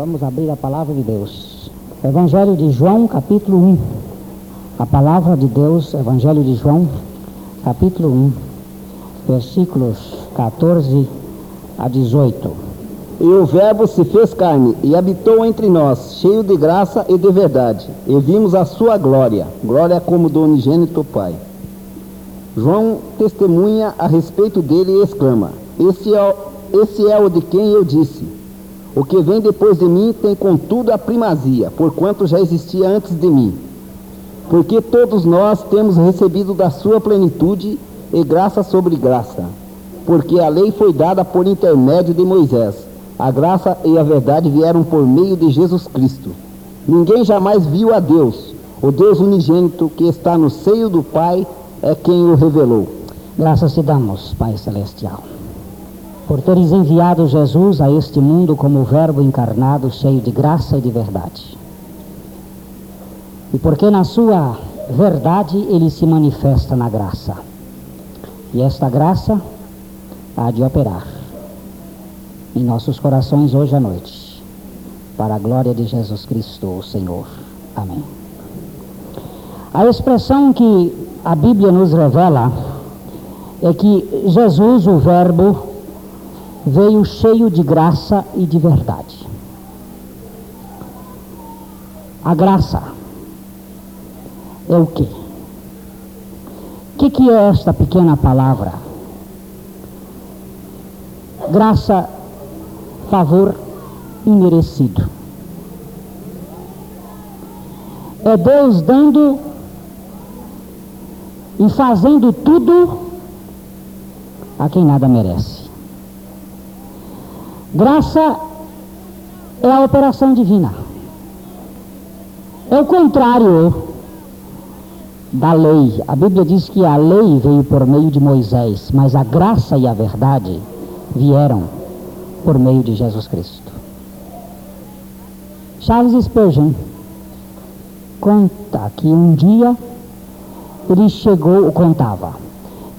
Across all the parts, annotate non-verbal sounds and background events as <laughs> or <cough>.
Vamos abrir a palavra de Deus. Evangelho de João, capítulo 1. A palavra de Deus, Evangelho de João, capítulo 1, versículos 14 a 18. E o Verbo se fez carne e habitou entre nós, cheio de graça e de verdade. E vimos a sua glória, glória como do unigênito Pai. João testemunha a respeito dele e exclama: Esse é, esse é o de quem eu disse. O que vem depois de mim tem contudo a primazia, porquanto já existia antes de mim. Porque todos nós temos recebido da sua plenitude e graça sobre graça. Porque a lei foi dada por intermédio de Moisés. A graça e a verdade vieram por meio de Jesus Cristo. Ninguém jamais viu a Deus. O Deus unigênito que está no seio do Pai é quem o revelou. Graças te damos, Pai Celestial, por teres enviado Jesus a este mundo como Verbo encarnado, cheio de graça e de verdade. E porque na sua verdade ele se manifesta na graça. E esta graça há de operar em nossos corações hoje à noite, para a glória de Jesus Cristo, o Senhor. Amém. A expressão que a Bíblia nos revela é que Jesus, o Verbo, veio cheio de graça e de verdade. A graça é o quê? O que, que é esta pequena palavra? Graça, favor imerecido. É Deus dando e fazendo tudo a quem nada merece. Graça é a operação divina. É o contrário da lei. A Bíblia diz que a lei veio por meio de Moisés, mas a graça e a verdade vieram por meio de Jesus Cristo. Charles Spurgeon conta que um dia ele chegou, contava,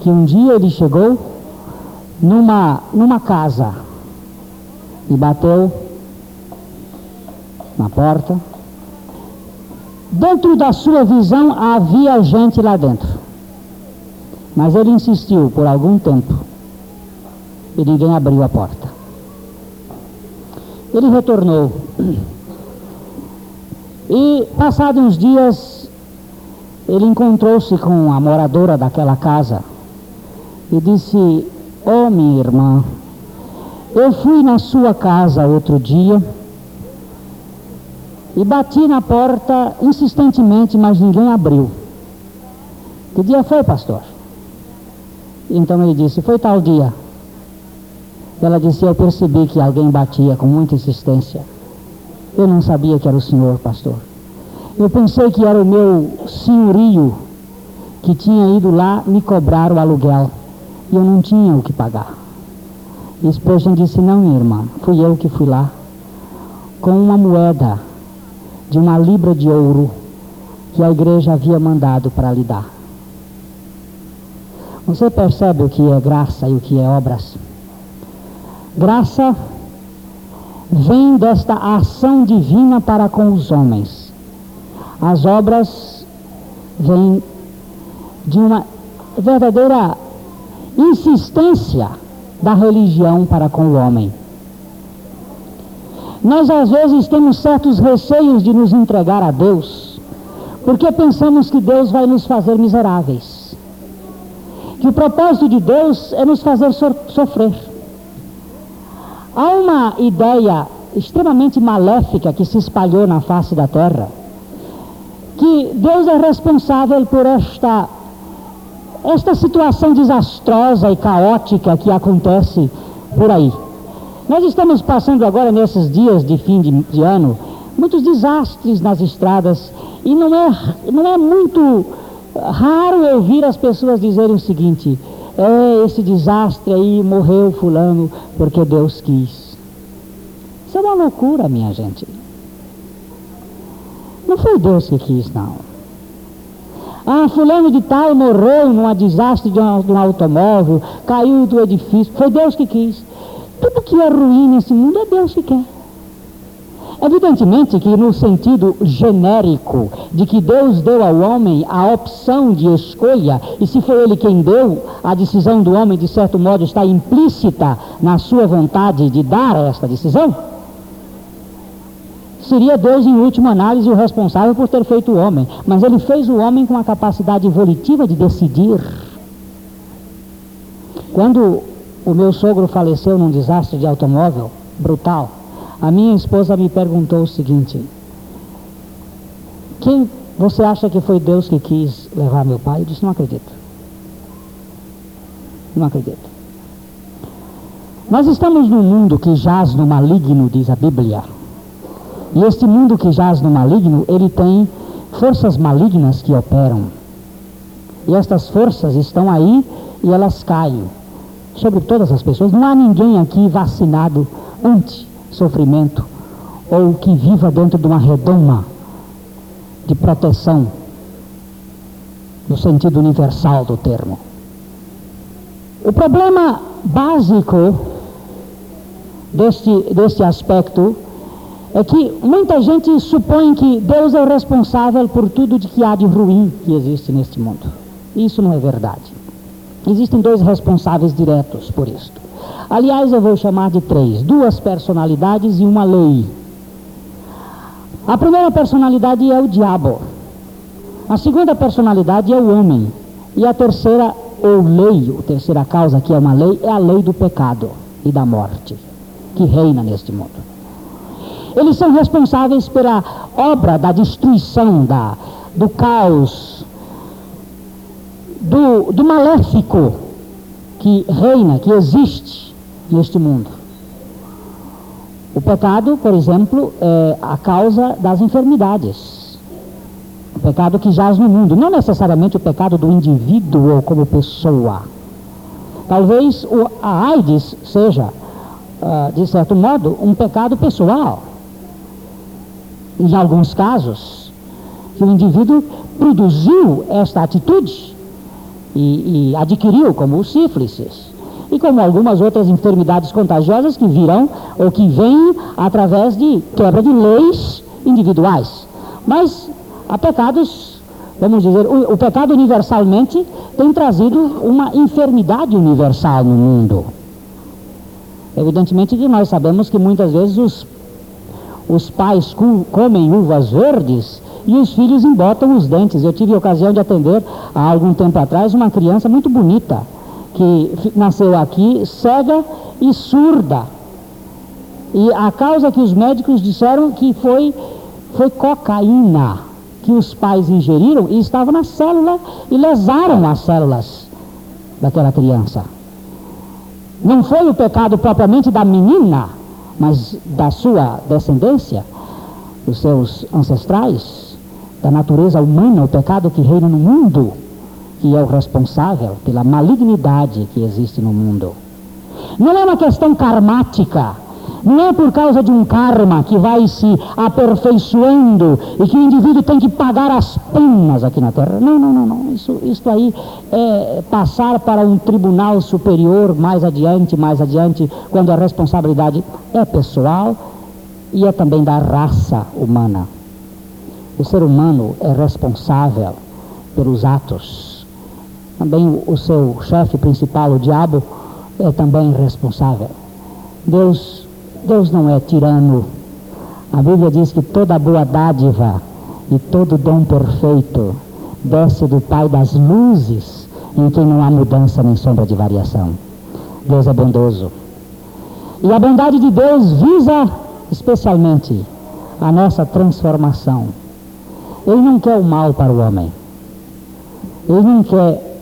que um dia ele chegou numa, numa casa e bateu na porta. Dentro da sua visão havia gente lá dentro. Mas ele insistiu por algum tempo e ninguém abriu a porta. Ele retornou. E, passados uns dias, ele encontrou-se com a moradora daquela casa e disse: Oh, minha irmã, eu fui na sua casa outro dia e bati na porta insistentemente, mas ninguém abriu. Que dia foi, pastor? Então ele disse: Foi tal dia. Ela disse: Eu percebi que alguém batia com muita insistência. Eu não sabia que era o senhor, pastor. Eu pensei que era o meu senhorio que tinha ido lá me cobrar o aluguel e eu não tinha o que pagar. E Spurgeon disse: Não, minha irmã, fui eu que fui lá com uma moeda de uma libra de ouro que a igreja havia mandado para lhe dar. Você percebe o que é graça e o que é obras? Graça vem desta ação divina para com os homens. As obras vêm de uma verdadeira insistência da religião para com o homem. Nós às vezes temos certos receios de nos entregar a Deus, porque pensamos que Deus vai nos fazer miseráveis. Que o propósito de Deus é nos fazer so sofrer. Há uma ideia extremamente maléfica que se espalhou na face da terra, que Deus é responsável por esta esta situação desastrosa e caótica que acontece por aí. Nós estamos passando agora, nesses dias de fim de, de ano, muitos desastres nas estradas e não é, não é muito raro ouvir as pessoas dizerem o seguinte: é, esse desastre aí morreu Fulano porque Deus quis. Isso é uma loucura, minha gente. Não foi Deus que quis, não. Ah, fulano de tal morreu num desastre de um, de um automóvel, caiu do edifício. Foi Deus que quis. Tudo que é ruim nesse mundo é Deus que quer. Evidentemente que, no sentido genérico de que Deus deu ao homem a opção de escolha, e se foi Ele quem deu, a decisão do homem, de certo modo, está implícita na sua vontade de dar esta decisão, seria Deus, em última análise, o responsável por ter feito o homem. Mas Ele fez o homem com a capacidade volitiva de decidir. Quando o meu sogro faleceu num desastre de automóvel brutal, a minha esposa me perguntou o seguinte: Quem você acha que foi Deus que quis levar meu pai? Eu disse: Não acredito. Não acredito. Nós estamos num mundo que jaz no maligno, diz a Bíblia. E este mundo que jaz no maligno, ele tem forças malignas que operam. E estas forças estão aí e elas caem sobre todas as pessoas. Não há ninguém aqui vacinado antes sofrimento ou que viva dentro de uma redoma de proteção no sentido universal do termo. O problema básico deste, deste aspecto é que muita gente supõe que Deus é o responsável por tudo de que há de ruim que existe neste mundo. Isso não é verdade. Existem dois responsáveis diretos por isto. Aliás, eu vou chamar de três: duas personalidades e uma lei. A primeira personalidade é o diabo. A segunda personalidade é o homem. E a terceira, ou lei, a terceira causa, que é uma lei, é a lei do pecado e da morte, que reina neste mundo. Eles são responsáveis pela obra da destruição, da, do caos, do, do maléfico que reina, que existe neste mundo. O pecado, por exemplo, é a causa das enfermidades. O pecado que jaz no mundo, não necessariamente o pecado do indivíduo como pessoa. Talvez a AIDS seja, uh, de certo modo, um pecado pessoal. Em alguns casos, que o indivíduo produziu esta atitude e, e adquiriu, como o sífilis e como algumas outras enfermidades contagiosas que virão ou que vêm através de quebra de leis individuais. Mas há pecados, vamos dizer, o, o pecado universalmente tem trazido uma enfermidade universal no mundo. Evidentemente que nós sabemos que muitas vezes os, os pais comem uvas verdes e os filhos embotam os dentes. Eu tive a ocasião de atender há algum tempo atrás uma criança muito bonita que nasceu aqui cega e surda. E a causa que os médicos disseram que foi, foi cocaína que os pais ingeriram e estava na célula e lesaram as células daquela criança. Não foi o pecado propriamente da menina, mas da sua descendência, dos seus ancestrais, da natureza humana, o pecado que reina no mundo que é o responsável pela malignidade que existe no mundo. Não é uma questão karmática, não por causa de um karma que vai se aperfeiçoando e que o indivíduo tem que pagar as penas aqui na Terra. Não, não, não, não. Isso, isso aí é passar para um tribunal superior mais adiante, mais adiante, quando a responsabilidade é pessoal e é também da raça humana. O ser humano é responsável pelos atos também o seu chefe principal, o diabo, é também responsável. Deus, Deus não é tirano. A Bíblia diz que toda boa dádiva e todo dom perfeito desce do Pai das luzes, em quem não há mudança nem sombra de variação. Deus é bondoso. E a bondade de Deus visa especialmente a nossa transformação. Ele não quer o mal para o homem. Ele não quer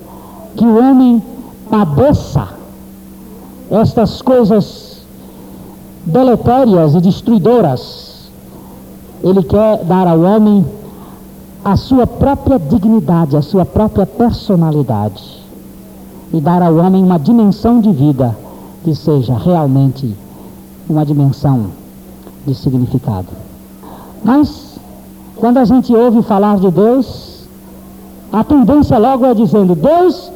que o homem padeça estas coisas deletérias e destruidoras. Ele quer dar ao homem a sua própria dignidade, a sua própria personalidade e dar ao homem uma dimensão de vida que seja realmente uma dimensão de significado. Mas, quando a gente ouve falar de Deus, a tendência logo é dizendo: Deus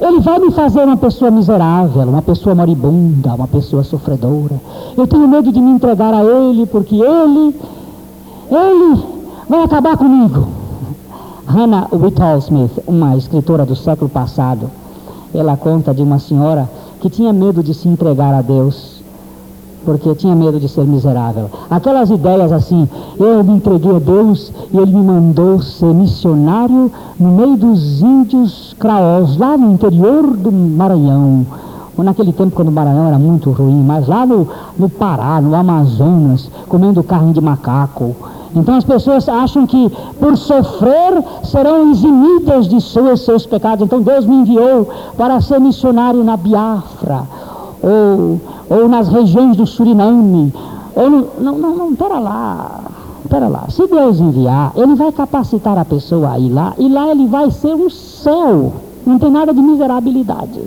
Ele vai me fazer uma pessoa miserável, uma pessoa moribunda, uma pessoa sofredora. Eu tenho medo de me entregar a Ele, porque Ele, Ele vai acabar comigo. Hannah Whitall Smith, uma escritora do século passado, ela conta de uma senhora que tinha medo de se entregar a Deus porque tinha medo de ser miserável. Aquelas ideias assim, eu me entreguei a Deus e Ele me mandou ser missionário no meio dos índios craós, lá no interior do Maranhão. Naquele tempo quando o Maranhão era muito ruim, mas lá no, no Pará, no Amazonas, comendo carne de macaco. Então as pessoas acham que por sofrer serão eximidas de seus, seus pecados. Então Deus me enviou para ser missionário na Biafra. Ou ou nas regiões do Suriname, ou não, não, não, pera lá, pera lá. Se Deus enviar, Ele vai capacitar a pessoa a ir lá, e lá ele vai ser um céu, não tem nada de miserabilidade.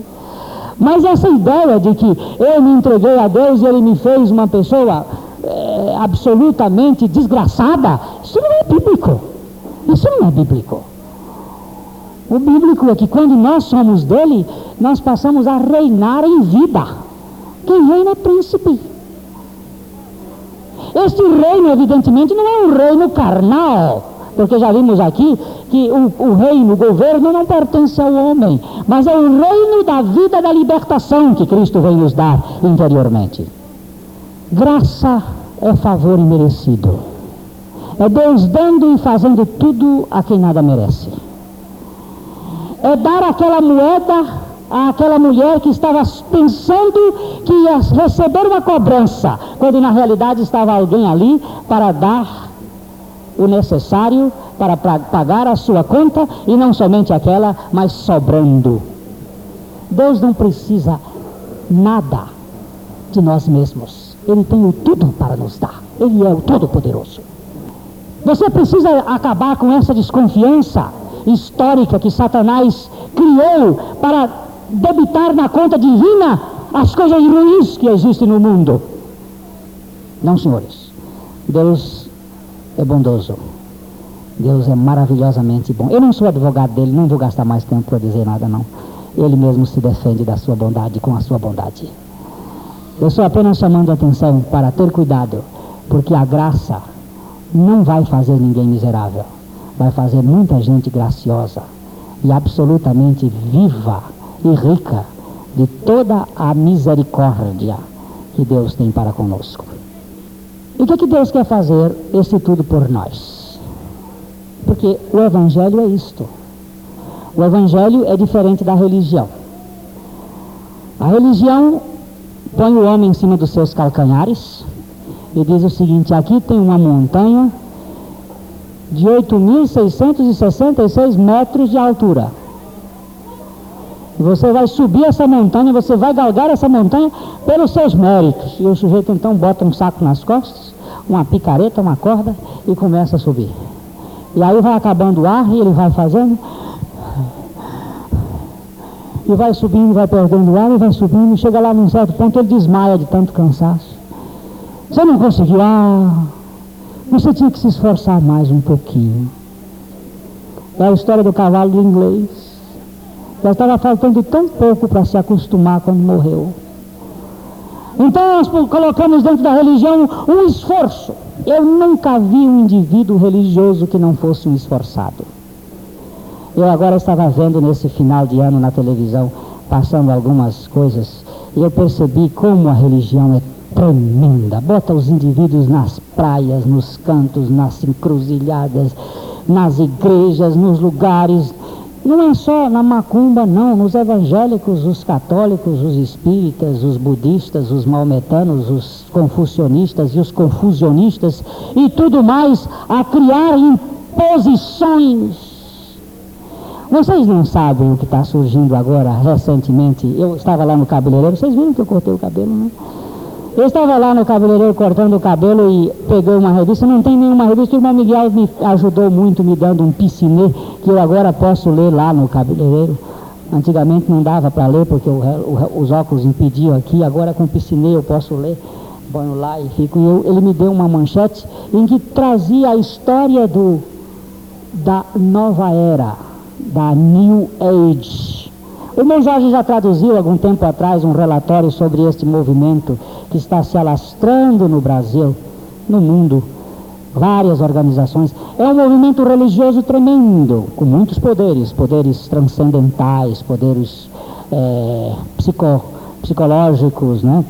Mas essa ideia de que eu me entreguei a Deus e Ele me fez uma pessoa é, absolutamente desgraçada, isso não é bíblico. Isso não é bíblico. O bíblico é que quando nós somos dele, nós passamos a reinar em vida. Quem reina é príncipe. Este reino, evidentemente, não é um reino carnal, porque já vimos aqui que o, o reino, o governo não pertence ao homem, mas é o reino da vida da libertação que Cristo vem nos dar interiormente. Graça é favor imerecido. É Deus dando e fazendo tudo a quem nada merece. É dar aquela moeda àquela mulher que estava pensando que ia receber uma cobrança, quando na realidade estava alguém ali para dar o necessário para pagar a sua conta e não somente aquela, mas sobrando. Deus não precisa nada de nós mesmos. Ele tem o tudo para nos dar. Ele é o Todo-Poderoso. Você precisa acabar com essa desconfiança histórica que Satanás criou para debitar na conta divina as coisas ruins que existem no mundo. Não, senhores. Deus é bondoso. Deus é maravilhosamente bom. Eu não sou advogado dele, não vou gastar mais tempo para dizer nada, não. Ele mesmo se defende da sua bondade com a sua bondade. Eu estou apenas chamando a atenção para ter cuidado, porque a graça não vai fazer ninguém miserável. Vai fazer muita gente graciosa e absolutamente viva e rica de toda a misericórdia que Deus tem para conosco. E o que, que Deus quer fazer esse tudo por nós? Porque o Evangelho é isto. O Evangelho é diferente da religião. A religião põe o homem em cima dos seus calcanhares e diz o seguinte: aqui tem uma montanha de 8.666 metros de altura. Você vai subir essa montanha, você vai galgar essa montanha pelos seus méritos. E o sujeito então bota um saco nas costas, uma picareta, uma corda e começa a subir. E aí vai acabando o ar e ele vai fazendo. E vai subindo, vai perdendo o ar e vai subindo. E chega lá num certo ponto ele desmaia de tanto cansaço. Você não conseguiu. Ah, você tinha que se esforçar mais um pouquinho. É a história do cavalo do inglês. Já estava faltando tão pouco para se acostumar quando morreu. Então nós colocamos dentro da religião um esforço. Eu nunca vi um indivíduo religioso que não fosse um esforçado. Eu agora estava vendo nesse final de ano na televisão, passando algumas coisas, e eu percebi como a religião é tremenda. Bota os indivíduos nas praias, nos cantos, nas encruzilhadas, nas igrejas, nos lugares não é só na macumba, não, nos evangélicos, os católicos, os espíritas, os budistas, os maometanos, os confucionistas e os confusionistas e tudo mais a criar imposições. Vocês não sabem o que está surgindo agora, recentemente. Eu estava lá no cabeleireiro, vocês viram que eu cortei o cabelo, né? Eu estava lá no cabeleireiro cortando o cabelo e peguei uma revista, não tem nenhuma revista, o irmão Miguel me ajudou muito me dando um piscinê, que eu agora posso ler lá no cabeleireiro. Antigamente não dava para ler porque o, o, os óculos impediam aqui, agora com o piscinê eu posso ler, banho lá e fico. E eu, ele me deu uma manchete em que trazia a história do, da nova era, da New Age. O irmão Jorge já traduziu algum tempo atrás um relatório sobre este movimento que está se alastrando no Brasil, no mundo, várias organizações. É um movimento religioso tremendo, com muitos poderes, poderes transcendentais, poderes é, psico, psicológicos, né?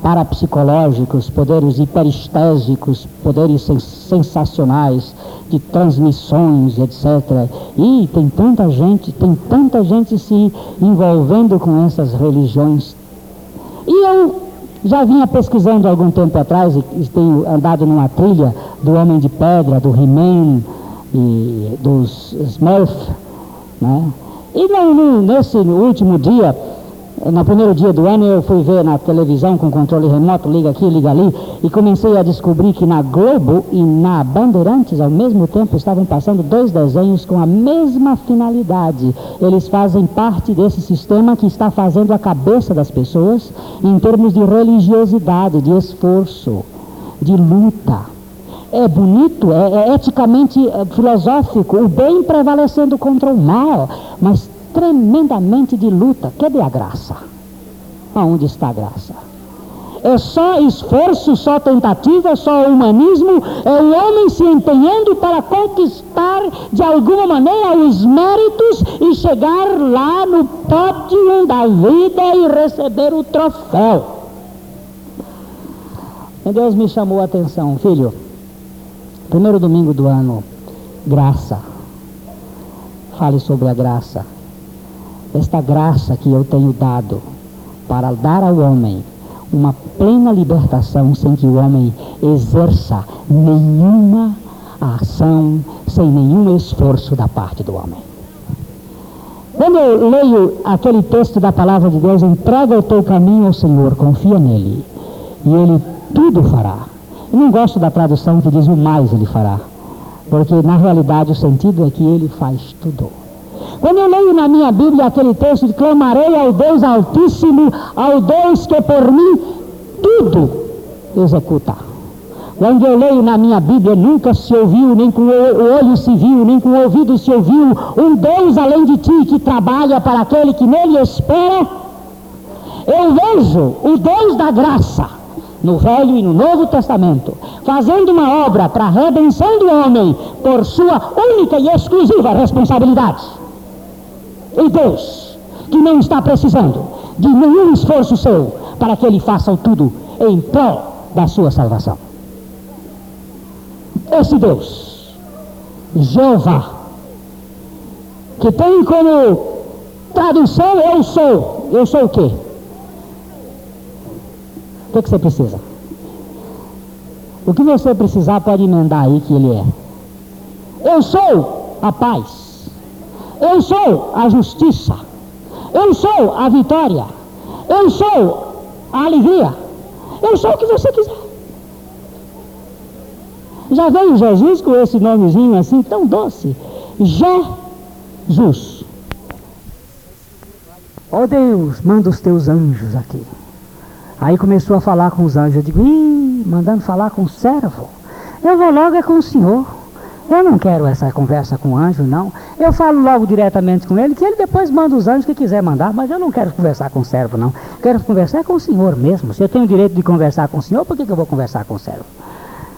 parapsicológicos, poderes hiperestésicos, poderes sens sensacionais, de transmissões, etc. E tem tanta gente, tem tanta gente se envolvendo com essas religiões. E eu já vinha pesquisando algum tempo atrás, e tenho andado numa trilha do Homem de Pedra, do He-Man e dos Smurf, né? E no, nesse último dia, no primeiro dia do ano eu fui ver na televisão com controle remoto, liga aqui, liga ali, e comecei a descobrir que na Globo e na Bandeirantes ao mesmo tempo estavam passando dois desenhos com a mesma finalidade. Eles fazem parte desse sistema que está fazendo a cabeça das pessoas em termos de religiosidade, de esforço, de luta. É bonito, é, é eticamente é, filosófico, o bem prevalecendo contra o mal, mas tremendamente de luta. Cadê a graça? Aonde está a graça? É só esforço, só tentativa, só humanismo, é o homem se empenhando para conquistar de alguma maneira os méritos e chegar lá no pódio da vida e receber o troféu. E Deus me chamou a atenção, filho. Primeiro domingo do ano, graça. Fale sobre a graça esta graça que eu tenho dado para dar ao homem uma plena libertação sem que o homem exerça nenhuma ação, sem nenhum esforço da parte do homem. Quando eu leio aquele texto da palavra de Deus, entrega o teu caminho ao Senhor, confia nele, e ele tudo fará. Eu não gosto da tradução que diz o mais ele fará, porque na realidade o sentido é que ele faz tudo. Quando eu leio na minha Bíblia aquele texto de clamarei ao Deus Altíssimo, ao Deus que por mim tudo executa. Quando eu leio na minha Bíblia, nunca se ouviu, nem com o olho se viu, nem com o ouvido se ouviu, um Deus além de ti que trabalha para aquele que nele espera. Eu vejo o Deus da graça, no Velho e no Novo Testamento, fazendo uma obra para a redenção do homem por sua única e exclusiva responsabilidade em Deus, que não está precisando de nenhum esforço seu para que ele faça tudo em prol da sua salvação. Esse Deus, Jeová, que tem como tradução eu sou, eu sou o quê? O que, que você precisa? O que você precisar pode emendar aí que ele é. Eu sou a paz. Eu sou a justiça. Eu sou a vitória. Eu sou a alegria. Eu sou o que você quiser. Já veio Jesus com esse nomezinho assim tão doce. Jesus. Oh Deus, manda os teus anjos aqui. Aí começou a falar com os anjos. Eu digo, ih, mandando falar com o servo. Eu vou logo é com o Senhor. Eu não quero essa conversa com o anjo, não. Eu falo logo diretamente com ele, que ele depois manda os anjos que quiser mandar, mas eu não quero conversar com o servo, não. Quero conversar com o senhor mesmo. Se eu tenho o direito de conversar com o senhor, por que, que eu vou conversar com o servo?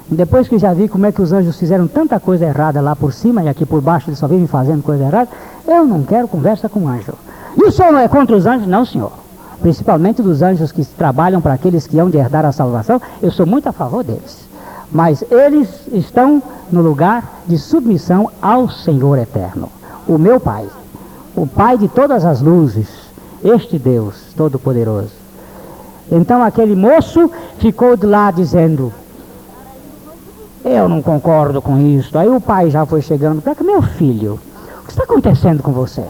Depois que já vi como é que os anjos fizeram tanta coisa errada lá por cima e aqui por baixo eles só vivem fazendo coisa errada, eu não quero conversa com o anjo. E o senhor não é contra os anjos? Não, senhor. Principalmente dos anjos que trabalham para aqueles que hão de herdar a salvação, eu sou muito a favor deles mas eles estão no lugar de submissão ao Senhor eterno, o meu Pai, o Pai de todas as luzes, este Deus Todo-Poderoso. Então aquele moço ficou de lá dizendo: Eu não concordo com isso. Aí o pai já foi chegando para cá, meu filho, o que está acontecendo com você?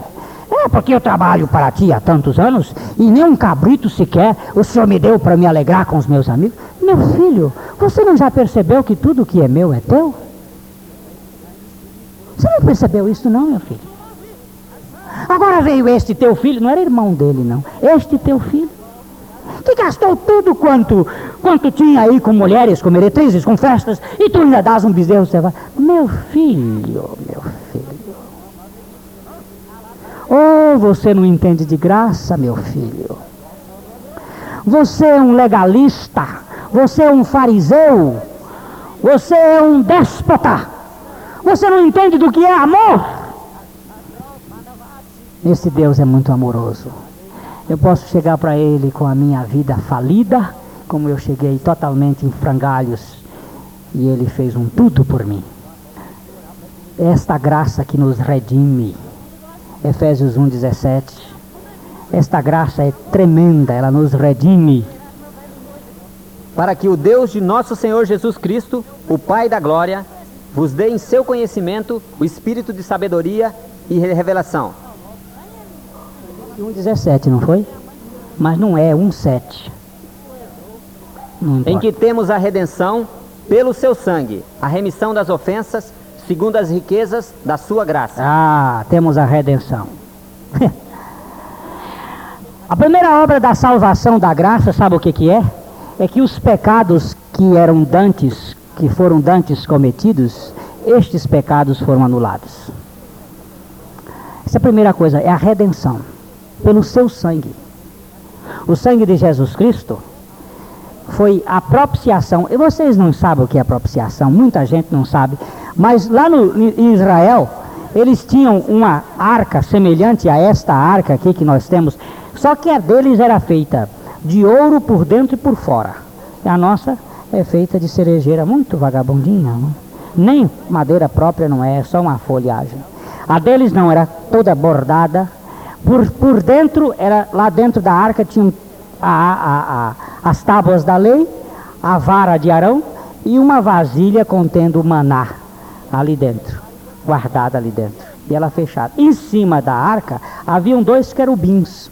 É porque eu trabalho para ti há tantos anos e nem um cabrito sequer o senhor me deu para me alegrar com os meus amigos. Meu filho, você não já percebeu que tudo que é meu é teu? Você não percebeu isso não, meu filho? Agora veio este teu filho, não era irmão dele não, este teu filho, que gastou tudo quanto, quanto tinha aí com mulheres, com meretrizes, com festas, e tu ainda dás um bezerro, você vai. Meu filho, meu filho. Oh, você não entende de graça, meu filho. Você é um legalista. Você é um fariseu. Você é um déspota. Você não entende do que é amor. Esse Deus é muito amoroso. Eu posso chegar para Ele com a minha vida falida, como eu cheguei totalmente em frangalhos, e Ele fez um tudo por mim. Esta graça que nos redime. Efésios 1,17. Esta graça é tremenda, ela nos redime. Para que o Deus de nosso Senhor Jesus Cristo, o Pai da glória, vos dê em seu conhecimento o espírito de sabedoria e revelação. 1,17, não foi? Mas não é 1,7. Em que temos a redenção pelo seu sangue, a remissão das ofensas segundo as riquezas da sua graça. Ah, temos a redenção. <laughs> a primeira obra da salvação da graça, sabe o que, que é? É que os pecados que eram dantes, que foram dantes cometidos, estes pecados foram anulados. Essa é a primeira coisa, é a redenção, pelo seu sangue. O sangue de Jesus Cristo foi a propiciação. E vocês não sabem o que é propiciação, muita gente não sabe. Mas lá no, em Israel, eles tinham uma arca semelhante a esta arca aqui que nós temos, só que a deles era feita de ouro por dentro e por fora. E a nossa é feita de cerejeira muito vagabundinha, não? nem madeira própria não é, é só uma folhagem. A deles não, era toda bordada. Por, por dentro, era lá dentro da arca tinham a, a, a, as tábuas da lei, a vara de Arão e uma vasilha contendo maná ali dentro, guardada ali dentro, e ela fechada. Em cima da arca haviam dois querubins.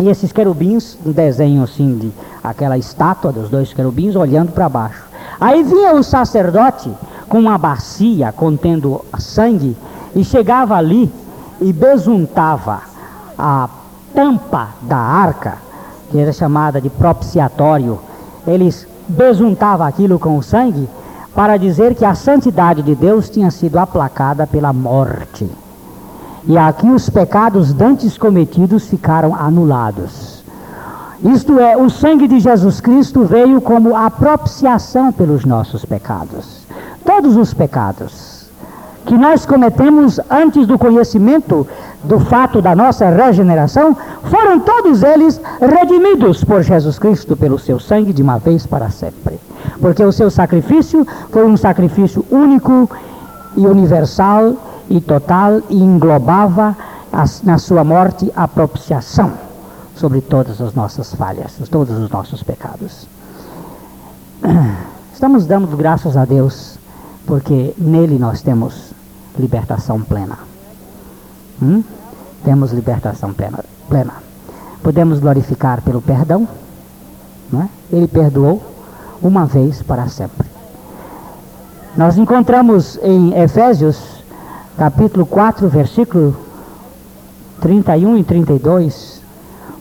E esses querubins, um desenho assim de aquela estátua dos dois querubins olhando para baixo. Aí vinha o sacerdote com uma bacia contendo sangue e chegava ali e besuntava a tampa da arca, que era chamada de propiciatório. Eles besuntava aquilo com o sangue para dizer que a santidade de Deus tinha sido aplacada pela morte. E aqui os pecados dantes cometidos ficaram anulados. Isto é, o sangue de Jesus Cristo veio como a propiciação pelos nossos pecados. Todos os pecados que nós cometemos antes do conhecimento do fato da nossa regeneração, foram todos eles redimidos por Jesus Cristo pelo seu sangue de uma vez para sempre porque o seu sacrifício foi um sacrifício único e universal e total e englobava na sua morte a propiciação sobre todas as nossas falhas, todos os nossos pecados. <clears throat> Estamos dando graças a Deus porque nele nós temos libertação plena. Hum? Temos libertação plena, plena. Podemos glorificar pelo perdão. Não é? Ele perdoou uma vez para sempre. Nós encontramos em Efésios, capítulo 4, versículo 31 e 32,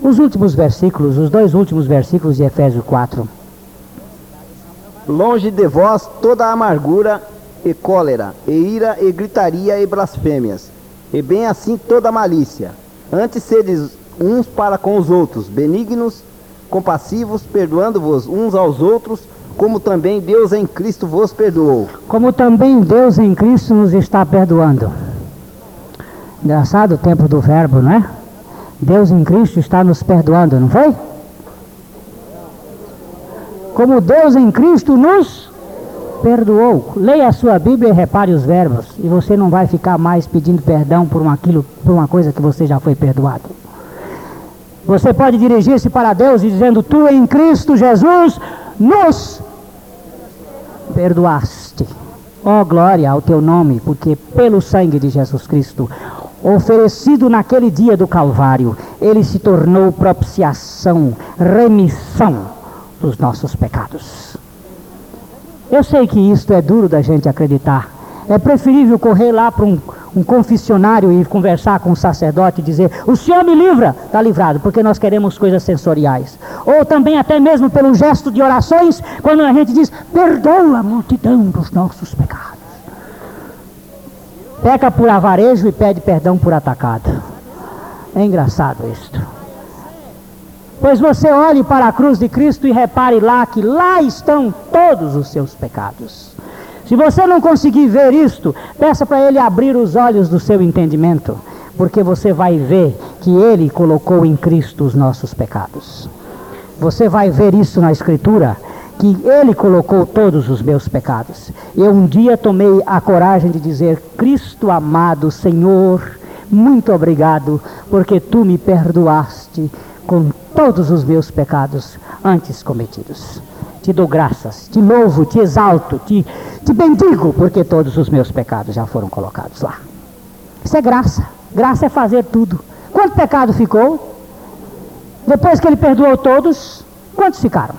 os últimos versículos, os dois últimos versículos de Efésios 4. Longe de vós toda amargura e cólera, e ira e gritaria e blasfêmias, e bem assim toda malícia. Antes sedes uns para com os outros, benignos, compassivos, perdoando-vos uns aos outros, como também Deus em Cristo vos perdoou. Como também Deus em Cristo nos está perdoando. Engraçado o tempo do verbo, não é? Deus em Cristo está nos perdoando, não foi? Como Deus em Cristo nos perdoou. Leia a sua Bíblia e repare os verbos. E você não vai ficar mais pedindo perdão por, uma, aquilo, por uma coisa que você já foi perdoado. Você pode dirigir-se para Deus e dizendo: Tu em Cristo Jesus nos perdoaste. Ó oh, glória ao teu nome, porque pelo sangue de Jesus Cristo, oferecido naquele dia do Calvário, ele se tornou propiciação, remissão dos nossos pecados. Eu sei que isto é duro da gente acreditar. É preferível correr lá para um um confessionário e conversar com o sacerdote e dizer: O Senhor me livra, está livrado, porque nós queremos coisas sensoriais. Ou também, até mesmo pelo gesto de orações, quando a gente diz: Perdoa a multidão dos nossos pecados. Peca por avarejo e pede perdão por atacado. É engraçado isto. Pois você olhe para a cruz de Cristo e repare lá que lá estão todos os seus pecados. Se você não conseguir ver isto, peça para Ele abrir os olhos do seu entendimento, porque você vai ver que Ele colocou em Cristo os nossos pecados. Você vai ver isso na Escritura, que Ele colocou todos os meus pecados. Eu um dia tomei a coragem de dizer: Cristo amado Senhor, muito obrigado, porque tu me perdoaste com todos os meus pecados antes cometidos. Te dou graças, te louvo, te exalto, te, te bendigo, porque todos os meus pecados já foram colocados lá. Isso é graça. Graça é fazer tudo. Quanto pecado ficou? Depois que ele perdoou todos, quantos ficaram?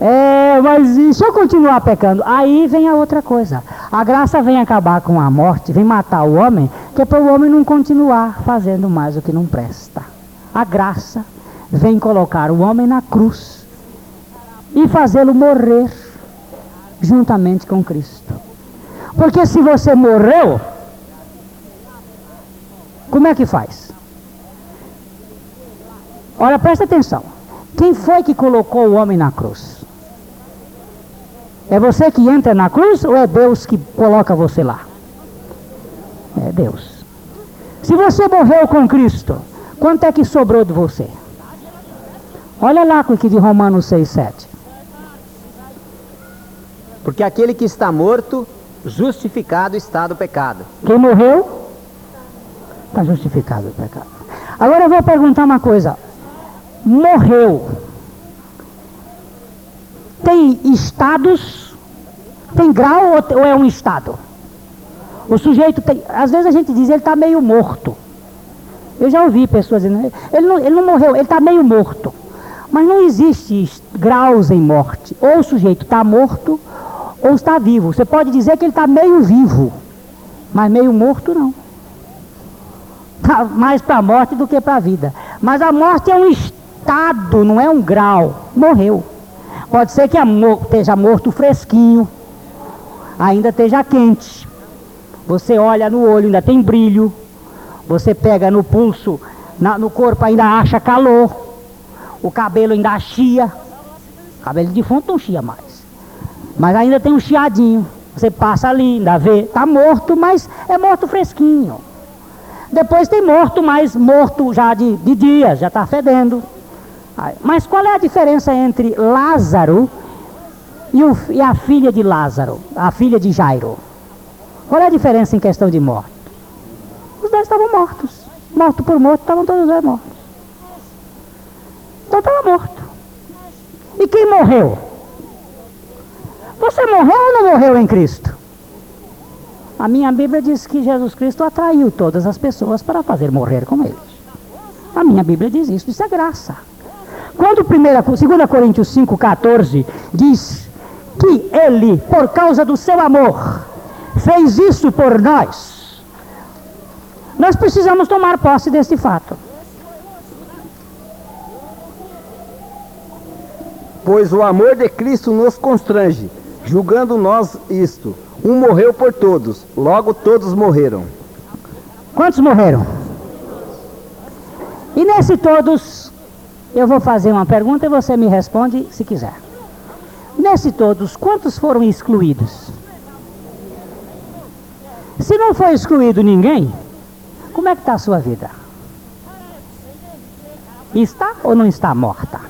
É, mas e se eu continuar pecando? Aí vem a outra coisa. A graça vem acabar com a morte, vem matar o homem, que é para o homem não continuar fazendo mais o que não presta. A graça vem colocar o homem na cruz e fazê-lo morrer juntamente com Cristo. Porque se você morreu, como é que faz? Olha, presta atenção. Quem foi que colocou o homem na cruz? É você que entra na cruz ou é Deus que coloca você lá? É Deus. Se você morreu com Cristo, Quanto é que sobrou de você? Olha lá com o que de Romanos 6, 7. Porque aquele que está morto, justificado está do pecado. Quem morreu, está justificado do pecado. Agora eu vou perguntar uma coisa. Morreu. Tem estados? Tem grau ou é um estado? O sujeito tem. Às vezes a gente diz ele está meio morto. Eu já ouvi pessoas dizendo, ele não, ele não morreu, ele está meio morto. Mas não existe graus em morte. Ou o sujeito está morto, ou está vivo. Você pode dizer que ele está meio vivo, mas meio morto não. Está mais para a morte do que para a vida. Mas a morte é um estado, não é um grau. Morreu. Pode ser que esteja morto fresquinho, ainda esteja quente. Você olha no olho, ainda tem brilho. Você pega no pulso, na, no corpo ainda acha calor, o cabelo ainda chia. Cabelo de defunto não chia mais. Mas ainda tem um chiadinho. Você passa ali, ainda vê, está morto, mas é morto fresquinho. Depois tem morto, mas morto já de, de dia, já está fedendo. Mas qual é a diferença entre Lázaro e, o, e a filha de Lázaro, a filha de Jairo? Qual é a diferença em questão de morte? os dois estavam mortos. Morto por morto, estavam todos os dois mortos. Então estava morto. E quem morreu? Você morreu ou não morreu em Cristo? A minha Bíblia diz que Jesus Cristo atraiu todas as pessoas para fazer morrer com eles. A minha Bíblia diz isso, isso é graça. Quando 2 Coríntios 5,14 diz que ele, por causa do seu amor, fez isso por nós, nós precisamos tomar posse desse fato. Pois o amor de Cristo nos constrange, julgando nós isto. Um morreu por todos, logo todos morreram. Quantos morreram? E nesse todos, eu vou fazer uma pergunta e você me responde se quiser. Nesse todos, quantos foram excluídos? Se não foi excluído ninguém, como é que está a sua vida? Está ou não está morta?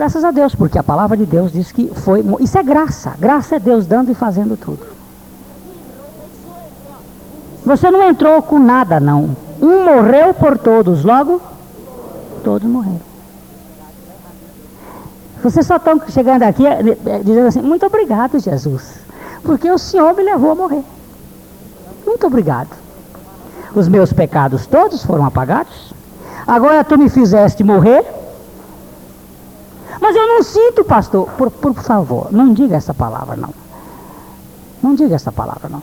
Graças a Deus, porque a palavra de Deus diz que foi. Isso é graça. Graça é Deus dando e fazendo tudo. Você não entrou com nada, não. Um morreu por todos, logo, todos morreram. Vocês só estão chegando aqui eh, eh, dizendo assim: muito obrigado, Jesus, porque o Senhor me levou a morrer. Muito obrigado. Os meus pecados todos foram apagados. Agora tu me fizeste morrer. Mas eu não sinto, pastor. Por, por favor, não diga essa palavra, não. Não diga essa palavra, não.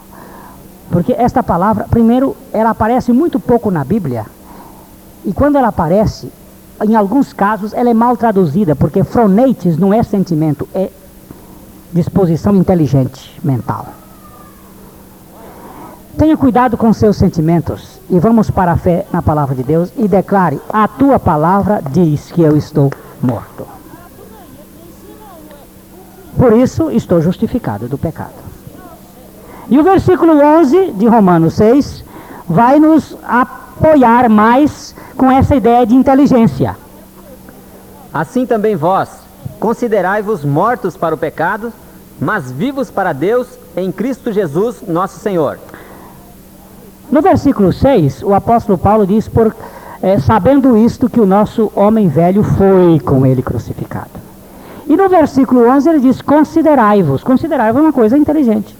Porque esta palavra, primeiro, ela aparece muito pouco na Bíblia. E quando ela aparece, em alguns casos, ela é mal traduzida, porque froneites não é sentimento, é disposição inteligente mental. Tenha cuidado com seus sentimentos e vamos para a fé na palavra de Deus e declare: A tua palavra diz que eu estou morto. Por isso estou justificado do pecado. E o versículo 11 de Romanos 6 vai nos apoiar mais com essa ideia de inteligência. Assim também vós, considerai-vos mortos para o pecado, mas vivos para Deus em Cristo Jesus, nosso Senhor. No versículo 6, o apóstolo Paulo diz: por, é, Sabendo isto, que o nosso homem velho foi com ele crucificado. E no versículo 11 ele diz: Considerai-vos. Considerai-vos é uma coisa inteligente.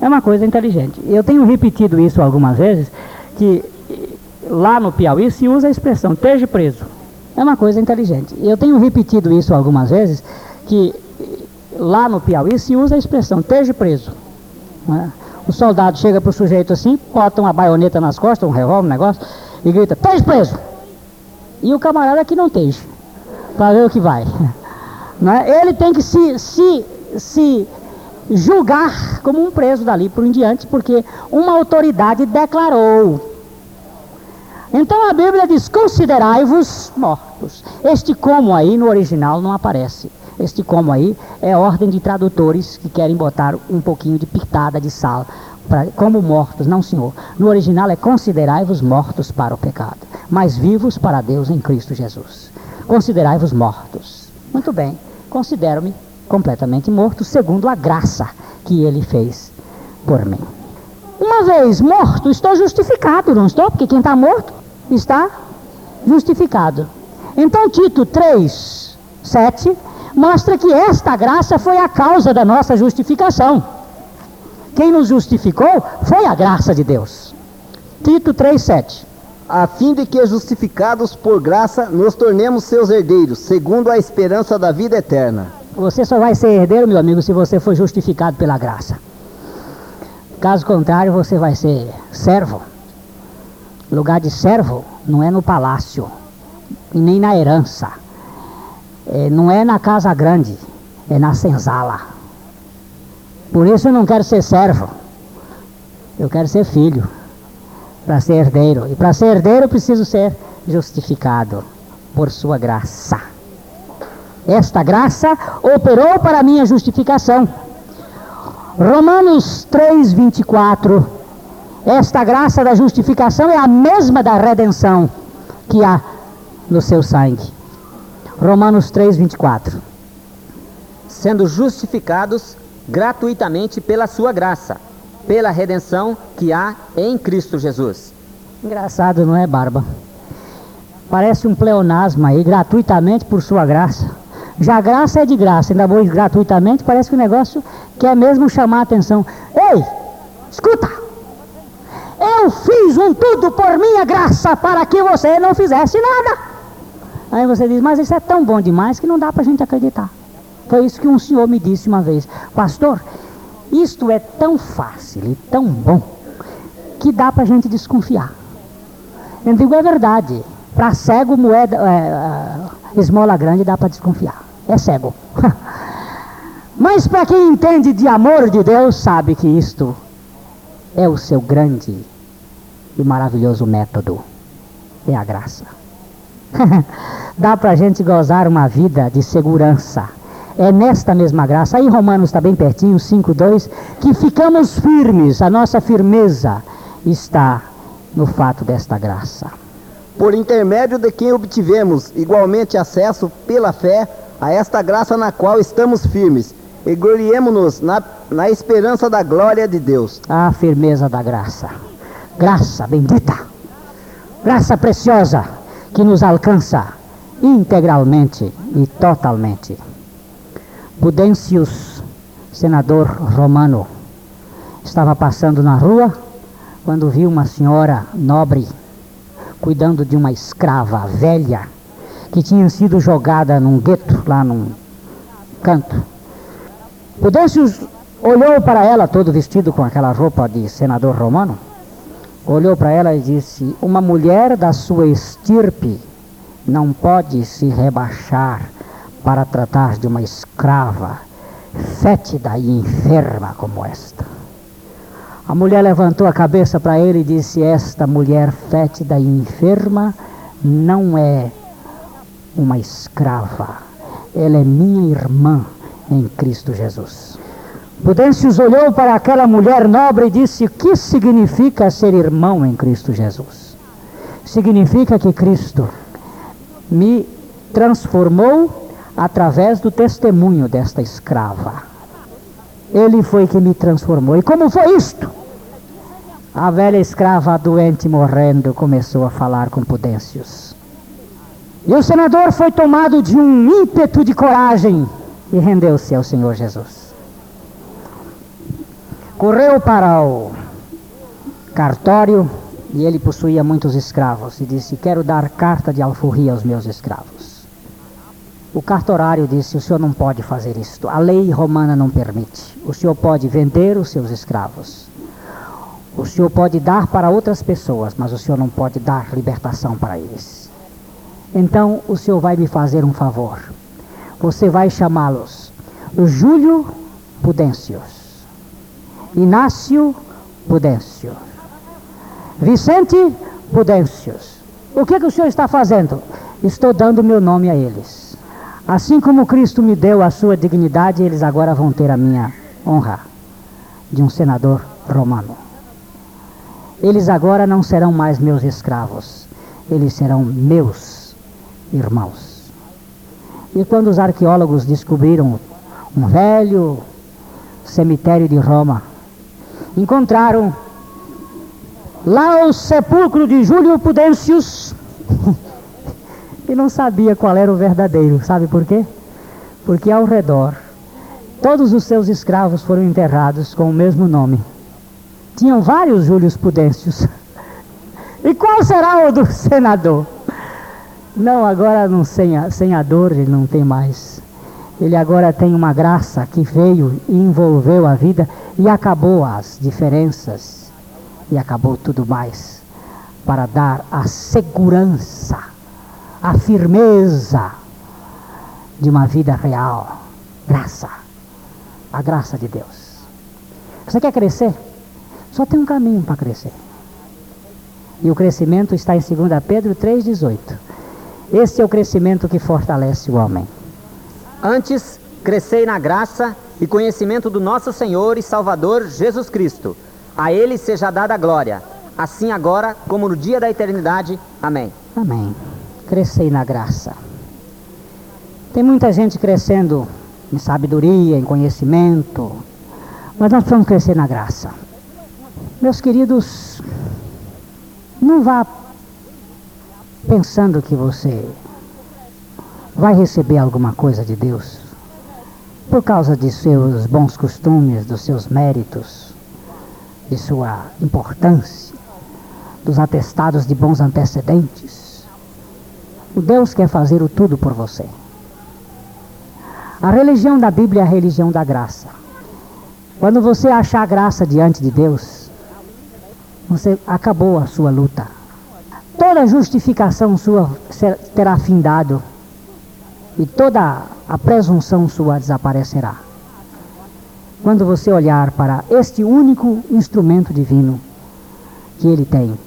É uma coisa inteligente. Eu tenho repetido isso algumas vezes, que lá no Piauí se usa a expressão esteja preso. É uma coisa inteligente. Eu tenho repetido isso algumas vezes, que lá no Piauí se usa a expressão esteja preso. Né? O soldado chega para o sujeito assim, bota uma baioneta nas costas, um revólver, um negócio, e grita, esteja preso! E o camarada que não esteja, para ver o que vai. É? Ele tem que se, se, se julgar como um preso dali por em diante, porque uma autoridade declarou. Então a Bíblia diz: considerai-vos mortos. Este como aí no original não aparece. Este como aí é ordem de tradutores que querem botar um pouquinho de pitada de sal. Pra, como mortos, não senhor. No original é considerai-vos mortos para o pecado, mas vivos para Deus em Cristo Jesus. Considerai-vos mortos. Muito bem, considero-me completamente morto, segundo a graça que ele fez por mim. Uma vez morto, estou justificado, não estou? Porque quem está morto está justificado. Então, Tito 3, 7 mostra que esta graça foi a causa da nossa justificação. Quem nos justificou foi a graça de Deus. Tito 3,7. A fim de que, justificados por graça, nos tornemos seus herdeiros, segundo a esperança da vida eterna. Você só vai ser herdeiro, meu amigo, se você for justificado pela graça. Caso contrário, você vai ser servo. Lugar de servo não é no palácio, nem na herança é, não é na casa grande, é na senzala. Por isso eu não quero ser servo, eu quero ser filho, para ser herdeiro. E para ser herdeiro preciso ser justificado por sua graça. Esta graça operou para minha justificação. Romanos 3, 24. Esta graça da justificação é a mesma da redenção que há no seu sangue. Romanos 3, 24. Sendo justificados gratuitamente pela sua graça, pela redenção que há em Cristo Jesus. Engraçado, não é, Barba? Parece um pleonasmo aí, gratuitamente por sua graça. Já graça é de graça, ainda vou gratuitamente, parece que o negócio quer mesmo chamar a atenção. Ei, escuta! Eu fiz um tudo por minha graça para que você não fizesse nada. Aí você diz, mas isso é tão bom demais que não dá para a gente acreditar. Foi isso que um senhor me disse uma vez. Pastor, isto é tão fácil e tão bom que dá para a gente desconfiar. Eu digo, é verdade. Para cego, moeda, é, esmola grande dá para desconfiar. É cego. <laughs> Mas para quem entende de amor de Deus, sabe que isto é o seu grande e maravilhoso método. É a graça. <laughs> Dá para a gente gozar uma vida de segurança. É nesta mesma graça, aí Romanos está bem pertinho, 5,2, que ficamos firmes, a nossa firmeza está no fato desta graça. Por intermédio de quem obtivemos igualmente acesso pela fé a esta graça na qual estamos firmes, e gloriemos-nos na, na esperança da glória de Deus. A firmeza da graça. Graça bendita. Graça preciosa que nos alcança integralmente e totalmente. Pudêncius, senador romano, estava passando na rua quando viu uma senhora nobre cuidando de uma escrava velha que tinha sido jogada num gueto, lá num canto. Pudêncius olhou para ela, todo vestido com aquela roupa de senador romano, olhou para ela e disse: Uma mulher da sua estirpe não pode se rebaixar para tratar de uma escrava fétida e enferma como esta. A mulher levantou a cabeça para ele e disse: Esta mulher fétida e enferma não é uma escrava, ela é minha irmã em Cristo Jesus. Pudêncios olhou para aquela mulher nobre e disse: O que significa ser irmão em Cristo Jesus? Significa que Cristo me transformou através do testemunho desta escrava. Ele foi que me transformou. E como foi isto? A velha escrava doente morrendo começou a falar com Pudêncios. E o senador foi tomado de um ímpeto de coragem e rendeu-se ao Senhor Jesus. Correu para o cartório e ele possuía muitos escravos e disse: Quero dar carta de alforria aos meus escravos. O cartorário disse: O senhor não pode fazer isto. A lei romana não permite. O senhor pode vender os seus escravos. O senhor pode dar para outras pessoas, mas o senhor não pode dar libertação para eles. Então o senhor vai me fazer um favor. Você vai chamá-los Júlio Pudêncios, Inácio Pudêncio, Vicente Pudêncios. O que, que o senhor está fazendo? Estou dando meu nome a eles. Assim como Cristo me deu a sua dignidade, eles agora vão ter a minha honra de um senador romano. Eles agora não serão mais meus escravos, eles serão meus irmãos. E quando os arqueólogos descobriram um velho cemitério de Roma, encontraram lá o sepulcro de Júlio Pudêncios <laughs> e não sabia qual era o verdadeiro. Sabe por quê? Porque ao redor todos os seus escravos foram enterrados com o mesmo nome. Tinham vários Júlios Pudêncios. <laughs> E qual será o do <laughs> senador? Não, agora não sem a dor ele não tem mais. Ele agora tem uma graça que veio e envolveu a vida e acabou as diferenças e acabou tudo mais para dar a segurança, a firmeza de uma vida real. Graça. A graça de Deus. Você quer crescer? Só tem um caminho para crescer. E o crescimento está em 2 Pedro 3,18. Este é o crescimento que fortalece o homem. Antes, crescei na graça e conhecimento do nosso Senhor e Salvador Jesus Cristo. A Ele seja dada a glória, assim agora como no dia da eternidade. Amém. Amém. Crescei na graça. Tem muita gente crescendo em sabedoria, em conhecimento, mas nós precisamos crescer na graça. Meus queridos, não vá pensando que você vai receber alguma coisa de Deus por causa de seus bons costumes, dos seus méritos, de sua importância, dos atestados de bons antecedentes. O Deus quer fazer o tudo por você. A religião da Bíblia é a religião da graça. Quando você achar graça diante de Deus, você acabou a sua luta. Toda justificação sua terá findado e toda a presunção sua desaparecerá. Quando você olhar para este único instrumento divino que ele tem,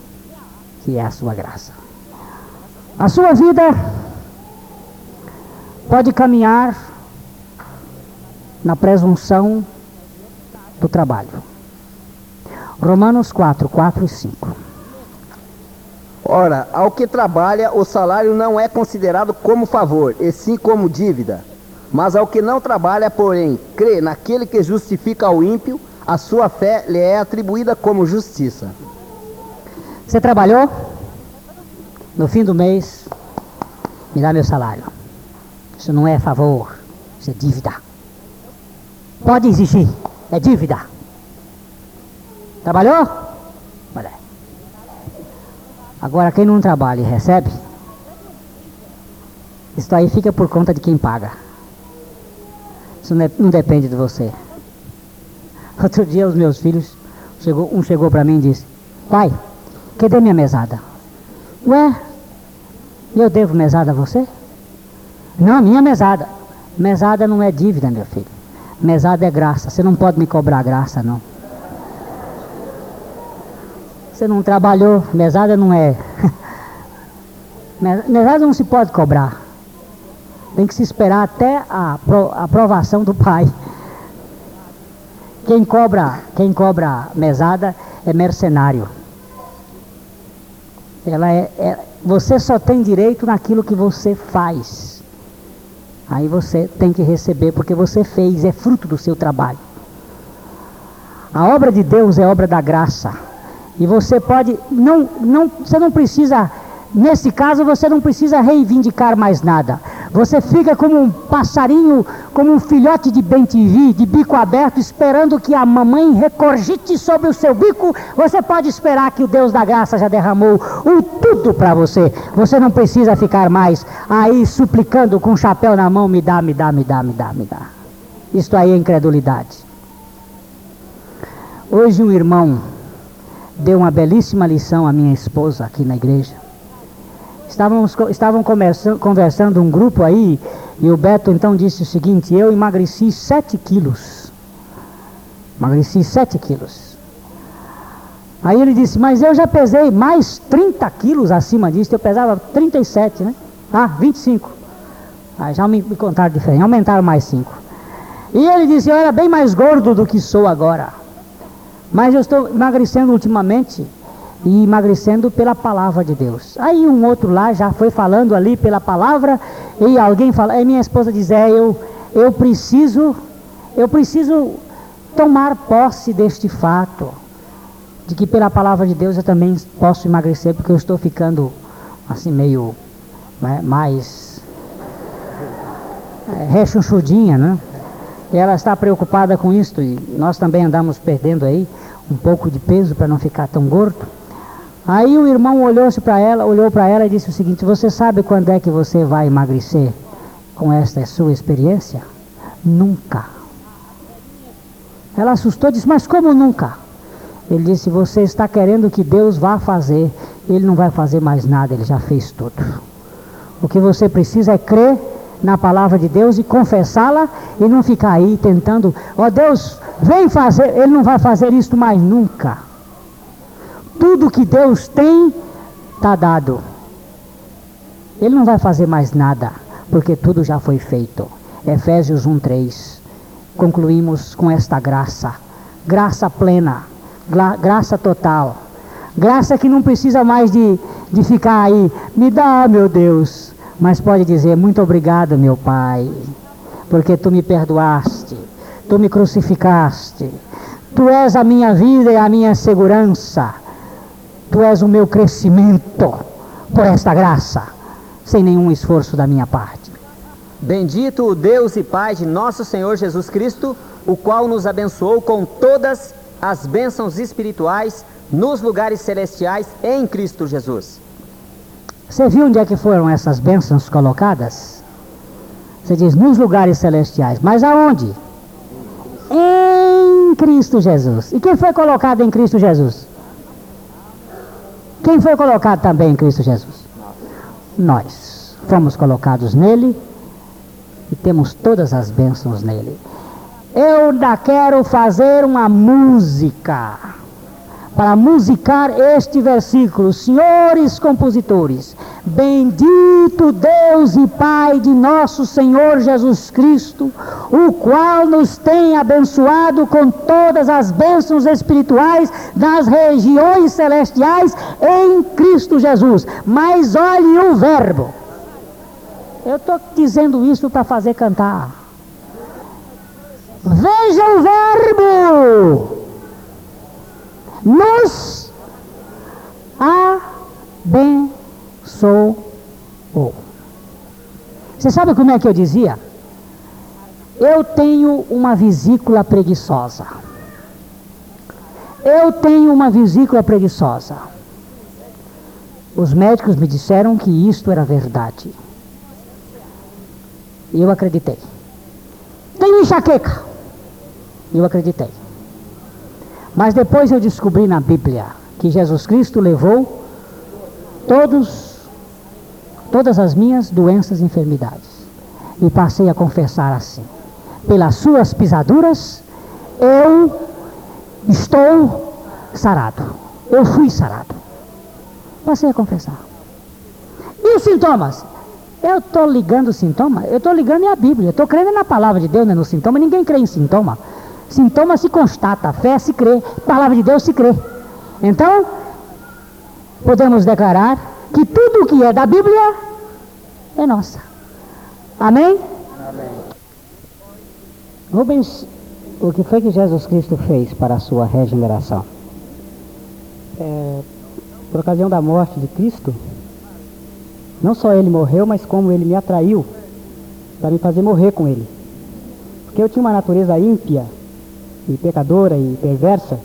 que é a sua graça. A sua vida pode caminhar na presunção do trabalho. Romanos 4, 4 e 5. Ora, ao que trabalha, o salário não é considerado como favor, e sim como dívida. Mas ao que não trabalha, porém, crê naquele que justifica o ímpio, a sua fé lhe é atribuída como justiça. Você trabalhou? No fim do mês, me dá meu salário. Isso não é favor, isso é dívida. Pode exigir, é dívida. Trabalhou? Olha. Agora, quem não trabalha e recebe, isso aí fica por conta de quem paga. Isso não, é, depende de você. <laughs> Outro dia, os meus filhos, chegou, um chegou para mim e disse: Pai, cadê minha mesada? Ué, eu devo mesada a você? Não, minha mesada. Mesada não é dívida, meu filho. Mesada é graça. Você não pode me cobrar graça, não. Você não trabalhou, mesada não é. <laughs> mesada não se pode cobrar. Tem que se esperar até a aprovação do pai. Quem cobra, quem cobra mesada é mercenário. Ela é, é, você só tem direito naquilo que você faz. Aí você tem que receber porque você fez, é fruto do seu trabalho. A obra de Deus é obra da graça. E você pode, não, não, você não precisa, nesse caso você não precisa reivindicar mais nada. Você fica como um passarinho, como um filhote de bem-te-vi, de bico aberto, esperando que a mamãe recorgite sobre o seu bico. Você pode esperar que o Deus da graça já derramou o tudo para você. Você não precisa ficar mais aí suplicando com o chapéu na mão: me dá, me dá, me dá, me dá, me dá. Isto aí é incredulidade. Hoje um irmão deu uma belíssima lição à minha esposa aqui na igreja. Estávamos, estavam conversando um grupo aí, e o Beto então disse o seguinte: Eu emagreci 7 quilos. Emagreci 7 quilos. Aí ele disse: Mas eu já pesei mais 30 quilos acima disso. Eu pesava 37, né? Ah, 25. Aí já me, me contaram diferente, aumentaram mais 5. E ele disse: Eu era bem mais gordo do que sou agora. Mas eu estou emagrecendo ultimamente e emagrecendo pela palavra de Deus. Aí um outro lá já foi falando ali pela palavra e alguém fala, aí minha esposa diz, é, eu, eu preciso, eu preciso tomar posse deste fato, de que pela palavra de Deus eu também posso emagrecer, porque eu estou ficando assim meio né, mais é, rechonchudinha, né? E ela está preocupada com isso e nós também andamos perdendo aí um pouco de peso para não ficar tão gordo. Aí o irmão olhou-se para ela, olhou para ela e disse o seguinte: Você sabe quando é que você vai emagrecer com esta sua experiência? Nunca. Ela assustou e disse: Mas como nunca? Ele disse: Você está querendo que Deus vá fazer. Ele não vai fazer mais nada, ele já fez tudo. O que você precisa é crer na palavra de Deus e confessá-la e não ficar aí tentando, ó oh, Deus, vem fazer, ele não vai fazer isso mais nunca. Tudo que Deus tem está dado. Ele não vai fazer mais nada, porque tudo já foi feito. Efésios 1:3. Concluímos com esta graça, graça plena, graça total. Graça que não precisa mais de, de ficar aí, me dá, meu Deus, mas pode dizer: Muito obrigado, meu Pai, porque tu me perdoaste, tu me crucificaste, tu és a minha vida e a minha segurança, tu és o meu crescimento por esta graça, sem nenhum esforço da minha parte. Bendito o Deus e Pai de nosso Senhor Jesus Cristo, o qual nos abençoou com todas as bênçãos espirituais nos lugares celestiais em Cristo Jesus. Você viu onde é que foram essas bênçãos colocadas? Você diz nos lugares celestiais, mas aonde? Em Cristo Jesus. E quem foi colocado em Cristo Jesus? Quem foi colocado também em Cristo Jesus? Nós. Fomos colocados nele e temos todas as bênçãos nele. Eu ainda quero fazer uma música para musicar este versículo. Senhores compositores, bendito Deus e Pai de nosso Senhor Jesus Cristo, o qual nos tem abençoado com todas as bênçãos espirituais nas regiões celestiais em Cristo Jesus. Mas olhe o verbo. Eu estou dizendo isso para fazer cantar. Veja o verbo nos abençoou. Você sabe como é que eu dizia? Eu tenho uma vesícula preguiçosa. Eu tenho uma vesícula preguiçosa. Os médicos me disseram que isto era verdade. E eu acreditei. Tenho enxaqueca. Eu acreditei. Mas depois eu descobri na Bíblia que Jesus Cristo levou todos, todas as minhas doenças e enfermidades. E passei a confessar assim: pelas suas pisaduras eu estou sarado. eu fui sarado. Passei a confessar. E os sintomas? Eu estou ligando o sintoma? Eu estou ligando em a Bíblia. Estou crendo na palavra de Deus, não é no sintoma. Ninguém crê em sintoma. Sintoma se constata, fé se crê, palavra de Deus se crê. Então, podemos declarar que tudo o que é da Bíblia é nossa. Amém? Amém. Rubens, o que foi que Jesus Cristo fez para a sua regeneração? É, por ocasião da morte de Cristo, não só ele morreu, mas como ele me atraiu para me fazer morrer com ele. Porque eu tinha uma natureza ímpia, e pecadora e perversa,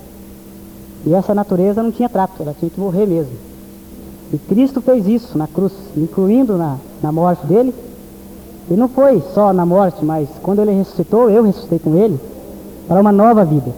e essa natureza não tinha trato, ela tinha que morrer mesmo. E Cristo fez isso na cruz, incluindo na, na morte dele. E não foi só na morte, mas quando ele ressuscitou, eu ressuscitei com ele, para uma nova vida.